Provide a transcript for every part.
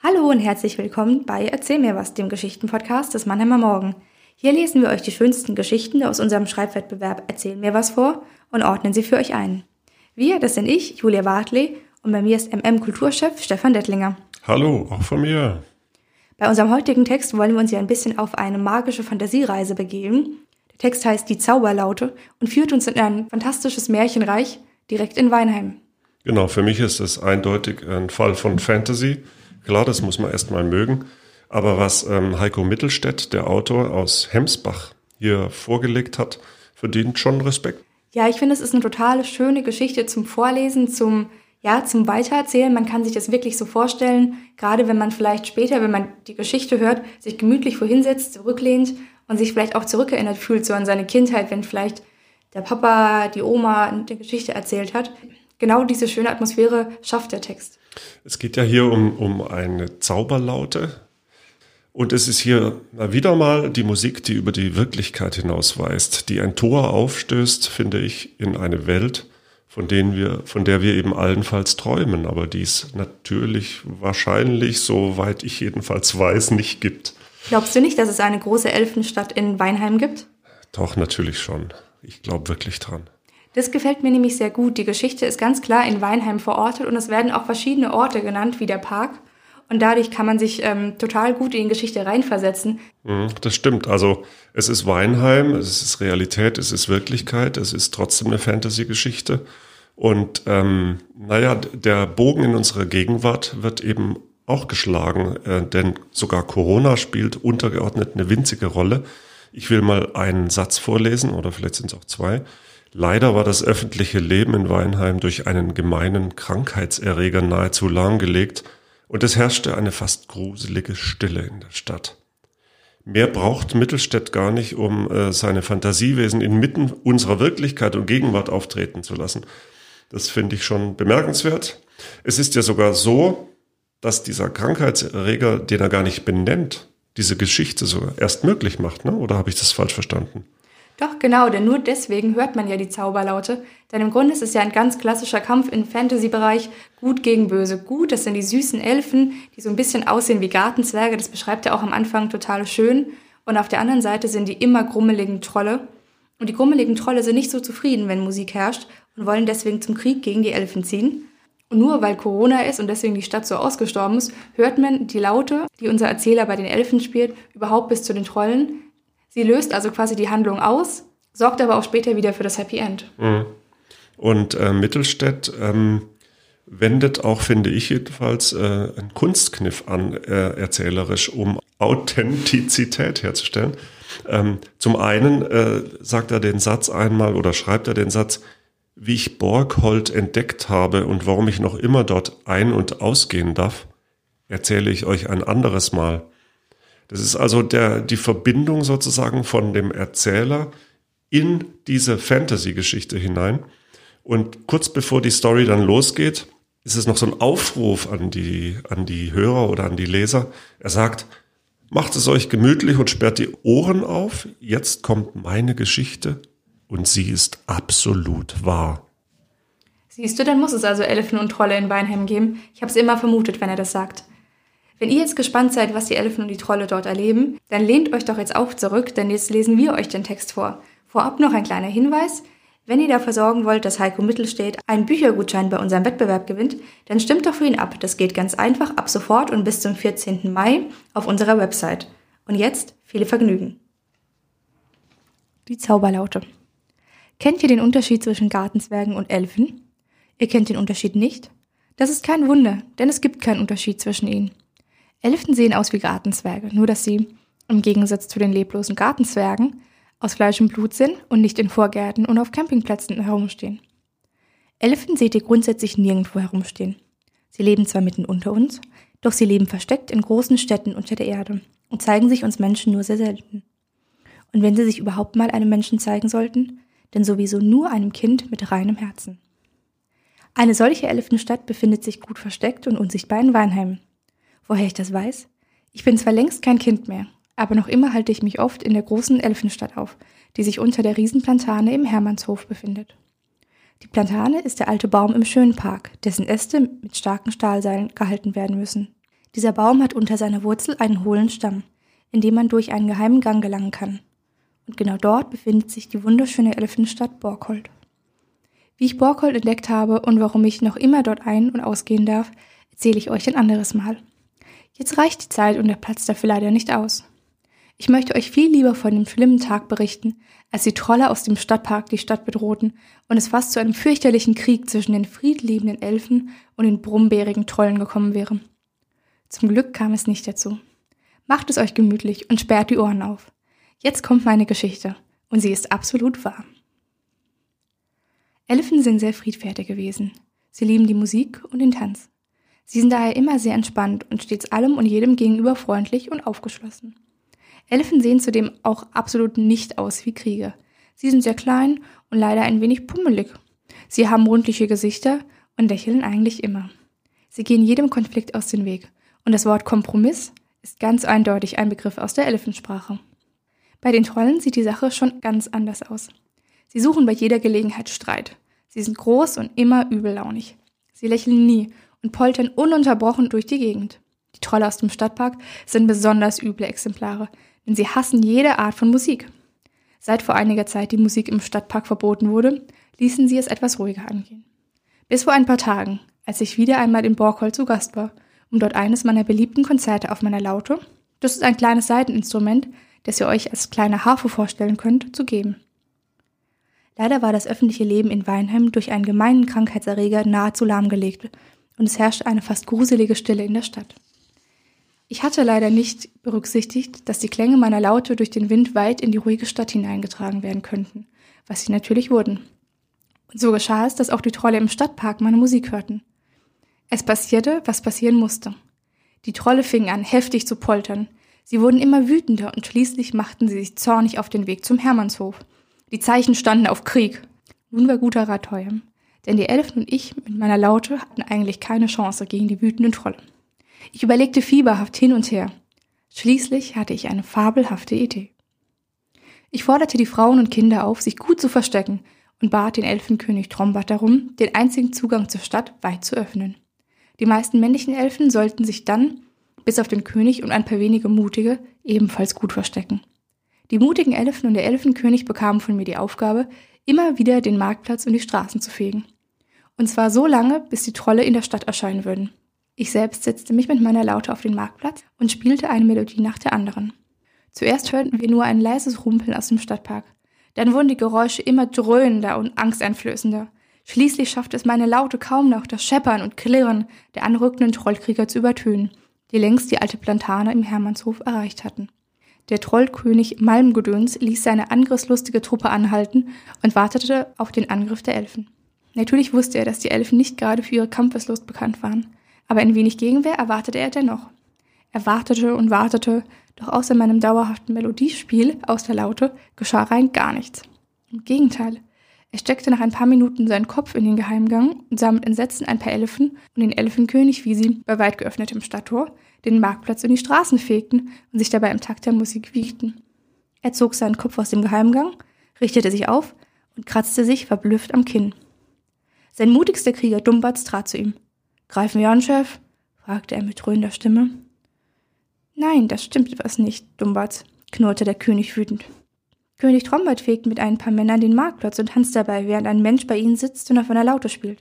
Hallo und herzlich willkommen bei Erzähl mir was, dem Geschichtenpodcast des Mannheimer Morgen. Hier lesen wir euch die schönsten Geschichten aus unserem Schreibwettbewerb Erzähl mir was vor und ordnen sie für euch ein. Wir, das sind ich, Julia Bartley, und bei mir ist MM-Kulturchef Stefan Dettlinger. Hallo, auch von mir. Bei unserem heutigen Text wollen wir uns ja ein bisschen auf eine magische Fantasiereise begeben. Der Text heißt Die Zauberlaute und führt uns in ein fantastisches Märchenreich direkt in Weinheim. Genau, für mich ist es eindeutig ein Fall von Fantasy. Klar, das muss man erstmal mögen. Aber was ähm, Heiko Mittelstädt, der Autor aus Hemsbach, hier vorgelegt hat, verdient schon Respekt. Ja, ich finde, es ist eine total schöne Geschichte zum Vorlesen, zum ja, zum Weitererzählen. Man kann sich das wirklich so vorstellen, gerade wenn man vielleicht später, wenn man die Geschichte hört, sich gemütlich vorhinsetzt, zurücklehnt und sich vielleicht auch zurückerinnert fühlt, so an seine Kindheit, wenn vielleicht der Papa, die Oma eine Geschichte erzählt hat. Genau diese schöne Atmosphäre schafft der Text. Es geht ja hier um, um eine Zauberlaute. Und es ist hier wieder mal die Musik, die über die Wirklichkeit hinausweist, die ein Tor aufstößt, finde ich, in eine Welt, von, denen wir, von der wir eben allenfalls träumen, aber die es natürlich wahrscheinlich, soweit ich jedenfalls weiß, nicht gibt. Glaubst du nicht, dass es eine große Elfenstadt in Weinheim gibt? Doch, natürlich schon. Ich glaube wirklich dran. Das gefällt mir nämlich sehr gut. Die Geschichte ist ganz klar in Weinheim verortet und es werden auch verschiedene Orte genannt, wie der Park. Und dadurch kann man sich ähm, total gut in die Geschichte reinversetzen. Mhm, das stimmt. Also es ist Weinheim, es ist Realität, es ist Wirklichkeit, es ist trotzdem eine Fantasy-Geschichte. Und ähm, naja, der Bogen in unserer Gegenwart wird eben auch geschlagen, äh, denn sogar Corona spielt untergeordnet eine winzige Rolle. Ich will mal einen Satz vorlesen oder vielleicht sind es auch zwei. Leider war das öffentliche Leben in Weinheim durch einen gemeinen Krankheitserreger nahezu lahmgelegt und es herrschte eine fast gruselige Stille in der Stadt. Mehr braucht Mittelstädt gar nicht, um äh, seine Fantasiewesen inmitten unserer Wirklichkeit und Gegenwart auftreten zu lassen. Das finde ich schon bemerkenswert. Es ist ja sogar so, dass dieser Krankheitserreger, den er gar nicht benennt, diese Geschichte sogar erst möglich macht, ne? Oder habe ich das falsch verstanden? Doch, genau, denn nur deswegen hört man ja die Zauberlaute. Denn im Grunde ist es ja ein ganz klassischer Kampf im Fantasy-Bereich. Gut gegen böse. Gut, das sind die süßen Elfen, die so ein bisschen aussehen wie Gartenzwerge. Das beschreibt er auch am Anfang total schön. Und auf der anderen Seite sind die immer grummeligen Trolle. Und die grummeligen Trolle sind nicht so zufrieden, wenn Musik herrscht und wollen deswegen zum Krieg gegen die Elfen ziehen. Und nur weil Corona ist und deswegen die Stadt so ausgestorben ist, hört man die Laute, die unser Erzähler bei den Elfen spielt, überhaupt bis zu den Trollen. Sie löst also quasi die Handlung aus, sorgt aber auch später wieder für das Happy End. Mhm. Und äh, Mittelstädt ähm, wendet auch, finde ich jedenfalls, äh, einen Kunstkniff an, äh, erzählerisch, um Authentizität herzustellen. Ähm, zum einen äh, sagt er den Satz einmal oder schreibt er den Satz, wie ich Borghold entdeckt habe und warum ich noch immer dort ein- und ausgehen darf, erzähle ich euch ein anderes Mal. Das ist also der, die Verbindung sozusagen von dem Erzähler in diese Fantasy-Geschichte hinein. Und kurz bevor die Story dann losgeht, ist es noch so ein Aufruf an die, an die Hörer oder an die Leser. Er sagt, macht es euch gemütlich und sperrt die Ohren auf. Jetzt kommt meine Geschichte und sie ist absolut wahr. Siehst du, dann muss es also Elfen und Trolle in Weinheim geben. Ich habe es immer vermutet, wenn er das sagt. Wenn ihr jetzt gespannt seid, was die Elfen und die Trolle dort erleben, dann lehnt euch doch jetzt auch zurück, denn jetzt lesen wir euch den Text vor. Vorab noch ein kleiner Hinweis. Wenn ihr dafür sorgen wollt, dass Heiko Mittelstedt einen Büchergutschein bei unserem Wettbewerb gewinnt, dann stimmt doch für ihn ab. Das geht ganz einfach ab sofort und bis zum 14. Mai auf unserer Website. Und jetzt viele Vergnügen. Die Zauberlaute. Kennt ihr den Unterschied zwischen Gartenzwergen und Elfen? Ihr kennt den Unterschied nicht? Das ist kein Wunder, denn es gibt keinen Unterschied zwischen ihnen. Elfen sehen aus wie Gartenzwerge, nur dass sie, im Gegensatz zu den leblosen Gartenzwergen, aus Fleisch und Blut sind und nicht in Vorgärten und auf Campingplätzen herumstehen. Elfen seht ihr grundsätzlich nirgendwo herumstehen. Sie leben zwar mitten unter uns, doch sie leben versteckt in großen Städten unter der Erde und zeigen sich uns Menschen nur sehr selten. Und wenn sie sich überhaupt mal einem Menschen zeigen sollten, dann sowieso nur einem Kind mit reinem Herzen. Eine solche Elfenstadt befindet sich gut versteckt und unsichtbar in Weinheim, Woher ich das weiß? Ich bin zwar längst kein Kind mehr, aber noch immer halte ich mich oft in der großen Elfenstadt auf, die sich unter der Riesenplantane im Hermannshof befindet. Die Plantane ist der alte Baum im Schönpark, dessen Äste mit starken Stahlseilen gehalten werden müssen. Dieser Baum hat unter seiner Wurzel einen hohlen Stamm, in dem man durch einen geheimen Gang gelangen kann. Und genau dort befindet sich die wunderschöne Elfenstadt Borghold. Wie ich Borghold entdeckt habe und warum ich noch immer dort ein- und ausgehen darf, erzähle ich euch ein anderes Mal. Jetzt reicht die Zeit und der Platz dafür leider nicht aus. Ich möchte euch viel lieber von dem schlimmen Tag berichten, als die Trolle aus dem Stadtpark die Stadt bedrohten und es fast zu einem fürchterlichen Krieg zwischen den friedliebenden Elfen und den brummbärigen Trollen gekommen wäre. Zum Glück kam es nicht dazu. Macht es euch gemütlich und sperrt die Ohren auf. Jetzt kommt meine Geschichte und sie ist absolut wahr. Elfen sind sehr friedfertig gewesen. Sie lieben die Musik und den Tanz. Sie sind daher immer sehr entspannt und stets allem und jedem gegenüber freundlich und aufgeschlossen. Elfen sehen zudem auch absolut nicht aus wie Krieger. Sie sind sehr klein und leider ein wenig pummelig. Sie haben rundliche Gesichter und lächeln eigentlich immer. Sie gehen jedem Konflikt aus dem Weg und das Wort Kompromiss ist ganz eindeutig ein Begriff aus der Elfensprache. Bei den Trollen sieht die Sache schon ganz anders aus. Sie suchen bei jeder Gelegenheit Streit. Sie sind groß und immer übellaunig. Sie lächeln nie und poltern ununterbrochen durch die Gegend. Die Trolle aus dem Stadtpark sind besonders üble Exemplare, denn sie hassen jede Art von Musik. Seit vor einiger Zeit die Musik im Stadtpark verboten wurde, ließen sie es etwas ruhiger angehen. Bis vor ein paar Tagen, als ich wieder einmal in Borgholz zu Gast war um dort eines meiner beliebten Konzerte auf meiner Laute, das ist ein kleines Seiteninstrument, das ihr euch als kleine Harfe vorstellen könnt, zu geben. Leider war das öffentliche Leben in Weinheim durch einen gemeinen Krankheitserreger nahezu lahmgelegt und es herrschte eine fast gruselige Stille in der Stadt. Ich hatte leider nicht berücksichtigt, dass die Klänge meiner Laute durch den Wind weit in die ruhige Stadt hineingetragen werden könnten, was sie natürlich wurden. Und so geschah es, dass auch die Trolle im Stadtpark meine Musik hörten. Es passierte, was passieren musste. Die Trolle fingen an, heftig zu poltern. Sie wurden immer wütender und schließlich machten sie sich zornig auf den Weg zum Hermannshof. Die Zeichen standen auf Krieg. Nun war guter Rat teuer, denn die Elfen und ich mit meiner Laute hatten eigentlich keine Chance gegen die wütenden Trolle. Ich überlegte fieberhaft hin und her. Schließlich hatte ich eine fabelhafte Idee. Ich forderte die Frauen und Kinder auf, sich gut zu verstecken und bat den Elfenkönig Trombat darum, den einzigen Zugang zur Stadt weit zu öffnen. Die meisten männlichen Elfen sollten sich dann, bis auf den König und ein paar wenige mutige, ebenfalls gut verstecken. Die mutigen Elfen und der Elfenkönig bekamen von mir die Aufgabe, immer wieder den Marktplatz und die Straßen zu fegen. Und zwar so lange, bis die Trolle in der Stadt erscheinen würden. Ich selbst setzte mich mit meiner Laute auf den Marktplatz und spielte eine Melodie nach der anderen. Zuerst hörten wir nur ein leises Rumpeln aus dem Stadtpark. Dann wurden die Geräusche immer dröhnender und angsteinflößender. Schließlich schaffte es meine Laute kaum noch, das Scheppern und Klirren der anrückenden Trollkrieger zu übertönen, die längst die alte Plantane im Hermannshof erreicht hatten. Der Trollkönig Malmgedöns ließ seine angriffslustige Truppe anhalten und wartete auf den Angriff der Elfen. Natürlich wusste er, dass die Elfen nicht gerade für ihre Kampfeslust bekannt waren, aber ein wenig Gegenwehr erwartete er dennoch. Er wartete und wartete, doch außer meinem dauerhaften Melodiespiel aus der Laute geschah rein gar nichts. Im Gegenteil, er steckte nach ein paar Minuten seinen Kopf in den Geheimgang und sah mit Entsetzen ein paar Elfen und den Elfenkönig, wie sie bei weit geöffnetem Stadttor den Marktplatz und die Straßen fegten und sich dabei im Takt der Musik wiegten. Er zog seinen Kopf aus dem Geheimgang, richtete sich auf und kratzte sich verblüfft am Kinn. Sein mutigster Krieger Dumbatz trat zu ihm. Greifen wir an, Chef? fragte er mit dröhnender Stimme. Nein, das stimmt was nicht, Dumbatz, knurrte der König wütend. König Trombert fegt mit ein paar Männern den Marktplatz und tanzt dabei, während ein Mensch bei ihnen sitzt und auf einer Laute spielt.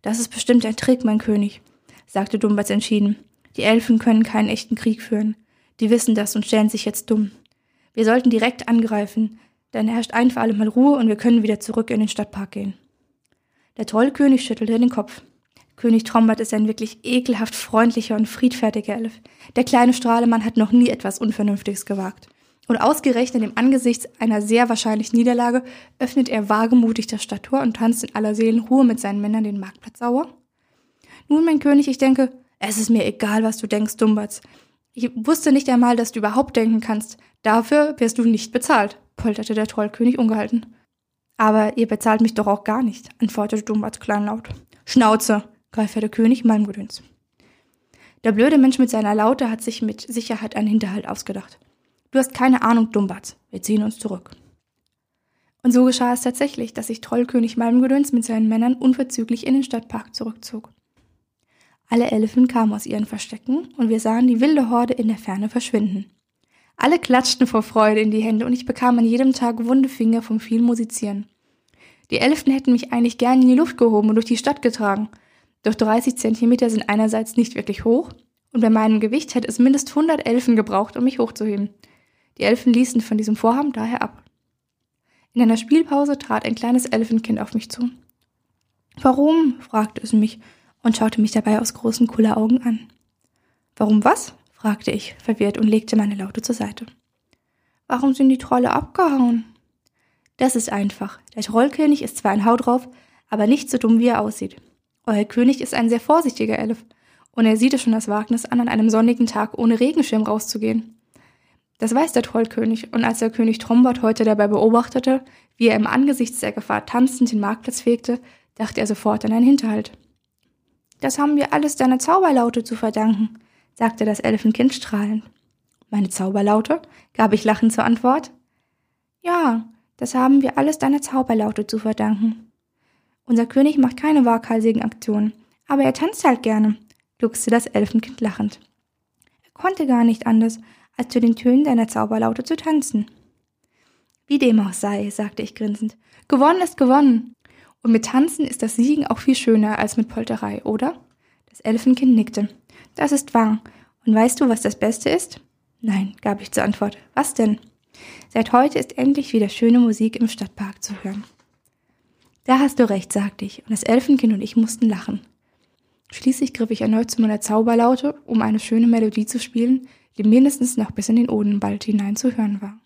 Das ist bestimmt ein Trick, mein König, sagte Dumbatz entschieden. Die Elfen können keinen echten Krieg führen. Die wissen das und stellen sich jetzt dumm. Wir sollten direkt angreifen, dann herrscht ein für alle Mal Ruhe und wir können wieder zurück in den Stadtpark gehen. Der Trollkönig schüttelte den Kopf. König Trombert ist ein wirklich ekelhaft freundlicher und friedfertiger Elf. Der kleine Strahlemann hat noch nie etwas Unvernünftiges gewagt. Und ausgerechnet im Angesicht einer sehr wahrscheinlichen Niederlage öffnet er wagemutig das Stadttor und tanzt in aller Seelenruhe mit seinen Männern den Marktplatz sauer. Nun, mein König, ich denke, es ist mir egal, was du denkst, Dumbatz. Ich wusste nicht einmal, dass du überhaupt denken kannst. Dafür wirst du nicht bezahlt, polterte der Trollkönig ungehalten. Aber ihr bezahlt mich doch auch gar nicht, antwortete Dumbatz kleinlaut. Schnauze, greift der König Malmgedöns. Der blöde Mensch mit seiner Laute hat sich mit Sicherheit einen Hinterhalt ausgedacht. Du hast keine Ahnung, Dumbatz. Wir ziehen uns zurück. Und so geschah es tatsächlich, dass sich Trollkönig Malmgedöns mit seinen Männern unverzüglich in den Stadtpark zurückzog. Alle Elfen kamen aus ihren Verstecken und wir sahen die wilde Horde in der Ferne verschwinden. Alle klatschten vor Freude in die Hände und ich bekam an jedem Tag wunde Finger vom vielen Musizieren. Die Elfen hätten mich eigentlich gern in die Luft gehoben und durch die Stadt getragen. Doch 30 Zentimeter sind einerseits nicht wirklich hoch und bei meinem Gewicht hätte es mindestens 100 Elfen gebraucht, um mich hochzuheben. Die Elfen ließen von diesem Vorhaben daher ab. In einer Spielpause trat ein kleines Elfenkind auf mich zu. Warum? fragte es mich und schaute mich dabei aus großen Kulleraugen an. Warum was? Fragte ich, verwirrt und legte meine Laute zur Seite. Warum sind die Trolle abgehauen? Das ist einfach. Der Trollkönig ist zwar ein Hau drauf, aber nicht so dumm, wie er aussieht. Euer König ist ein sehr vorsichtiger Elf, und er sieht es schon das Wagnis an, an einem sonnigen Tag ohne Regenschirm rauszugehen. Das weiß der Trollkönig, und als der König Trombot heute dabei beobachtete, wie er im Angesicht der Gefahr tanzend den Marktplatz fegte, dachte er sofort an einen Hinterhalt. Das haben wir alles deiner Zauberlaute zu verdanken, sagte das Elfenkind strahlend. Meine Zauberlaute? gab ich lachend zur Antwort. Ja, das haben wir alles deiner Zauberlaute zu verdanken. Unser König macht keine waghalsigen Aktionen, aber er tanzt halt gerne, gluckste das Elfenkind lachend. Er konnte gar nicht anders, als zu den Tönen deiner Zauberlaute zu tanzen. Wie dem auch sei, sagte ich grinsend. Gewonnen ist gewonnen. Und mit Tanzen ist das Siegen auch viel schöner als mit Polterei, oder? Das Elfenkind nickte. Das ist wahr. Und weißt du, was das Beste ist? Nein, gab ich zur Antwort. Was denn? Seit heute ist endlich wieder schöne Musik im Stadtpark zu hören. Da hast du recht, sagte ich, und das Elfenkind und ich mussten lachen. Schließlich griff ich erneut zu meiner Zauberlaute, um eine schöne Melodie zu spielen, die mindestens noch bis in den Odenwald hinein zu hören war.